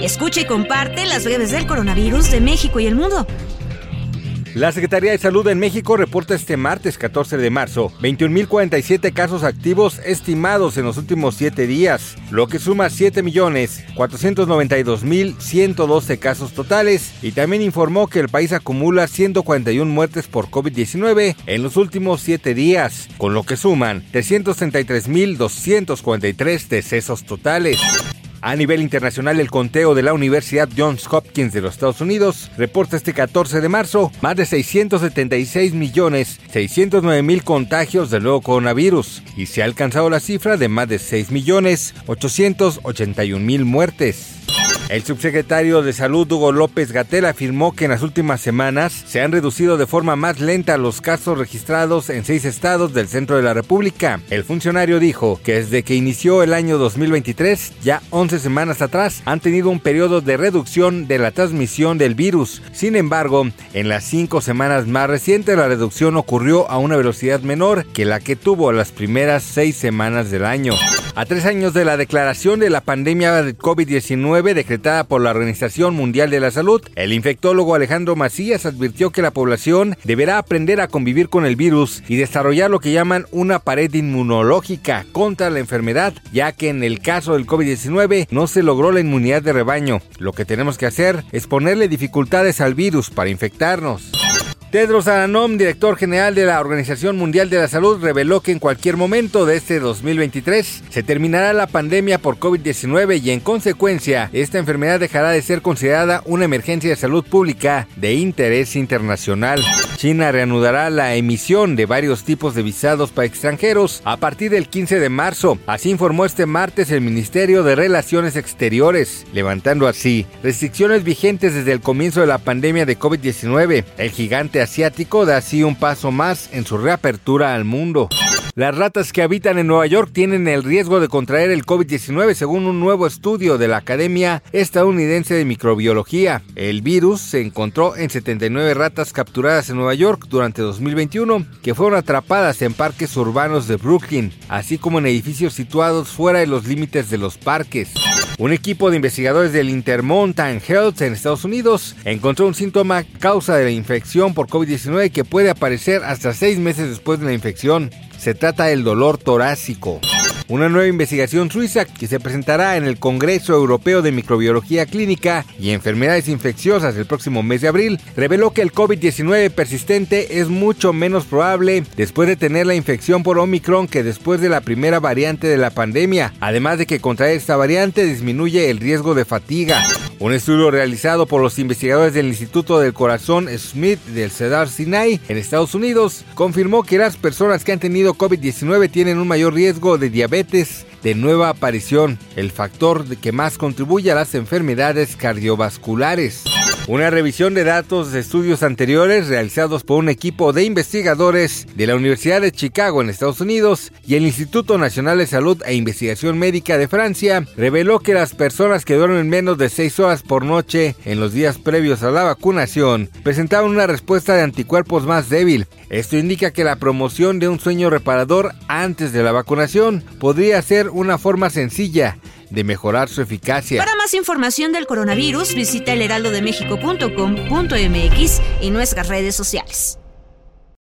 Escucha y comparte las breves del coronavirus de México y el mundo. La Secretaría de Salud en México reporta este martes 14 de marzo 21.047 casos activos estimados en los últimos 7 días, lo que suma 7.492.112 casos totales y también informó que el país acumula 141 muertes por COVID-19 en los últimos 7 días, con lo que suman 333.243 decesos totales. A nivel internacional, el conteo de la Universidad Johns Hopkins de los Estados Unidos reporta este 14 de marzo más de 676 millones 609 mil contagios del nuevo coronavirus y se ha alcanzado la cifra de más de 6 millones 881 mil muertes. El subsecretario de Salud Hugo López Gatel afirmó que en las últimas semanas se han reducido de forma más lenta los casos registrados en seis estados del centro de la República. El funcionario dijo que desde que inició el año 2023, ya 11 semanas atrás, han tenido un periodo de reducción de la transmisión del virus. Sin embargo, en las cinco semanas más recientes la reducción ocurrió a una velocidad menor que la que tuvo las primeras seis semanas del año. A tres años de la declaración de la pandemia de COVID-19 por la Organización Mundial de la Salud, el infectólogo Alejandro Macías advirtió que la población deberá aprender a convivir con el virus y desarrollar lo que llaman una pared inmunológica contra la enfermedad, ya que en el caso del COVID-19 no se logró la inmunidad de rebaño. Lo que tenemos que hacer es ponerle dificultades al virus para infectarnos. Tedros Adhanom, director general de la Organización Mundial de la Salud, reveló que en cualquier momento de este 2023 se terminará la pandemia por COVID-19 y en consecuencia esta enfermedad dejará de ser considerada una emergencia de salud pública de interés internacional. China reanudará la emisión de varios tipos de visados para extranjeros a partir del 15 de marzo. Así informó este martes el Ministerio de Relaciones Exteriores, levantando así restricciones vigentes desde el comienzo de la pandemia de COVID-19. El gigante asiático da así un paso más en su reapertura al mundo. Las ratas que habitan en Nueva York tienen el riesgo de contraer el COVID-19 según un nuevo estudio de la Academia Estadounidense de Microbiología. El virus se encontró en 79 ratas capturadas en Nueva York durante 2021 que fueron atrapadas en parques urbanos de Brooklyn, así como en edificios situados fuera de los límites de los parques. Un equipo de investigadores del Intermountain Health en Estados Unidos encontró un síntoma causa de la infección por COVID-19 que puede aparecer hasta seis meses después de la infección. Se trata del dolor torácico. Una nueva investigación suiza que se presentará en el Congreso Europeo de Microbiología Clínica y Enfermedades Infecciosas el próximo mes de abril reveló que el COVID-19 persistente es mucho menos probable después de tener la infección por Omicron que después de la primera variante de la pandemia, además de que contraer esta variante disminuye el riesgo de fatiga. Un estudio realizado por los investigadores del Instituto del Corazón Smith del Cedar Sinai en Estados Unidos confirmó que las personas que han tenido COVID-19 tienen un mayor riesgo de de nueva aparición, el factor que más contribuye a las enfermedades cardiovasculares. Una revisión de datos de estudios anteriores realizados por un equipo de investigadores de la Universidad de Chicago en Estados Unidos y el Instituto Nacional de Salud e Investigación Médica de Francia reveló que las personas que duermen menos de 6 horas por noche en los días previos a la vacunación presentaban una respuesta de anticuerpos más débil. Esto indica que la promoción de un sueño reparador antes de la vacunación podría ser una forma sencilla de mejorar su eficacia. Para más información del coronavirus, visita elheraldodemexico.com.mx y nuestras redes sociales.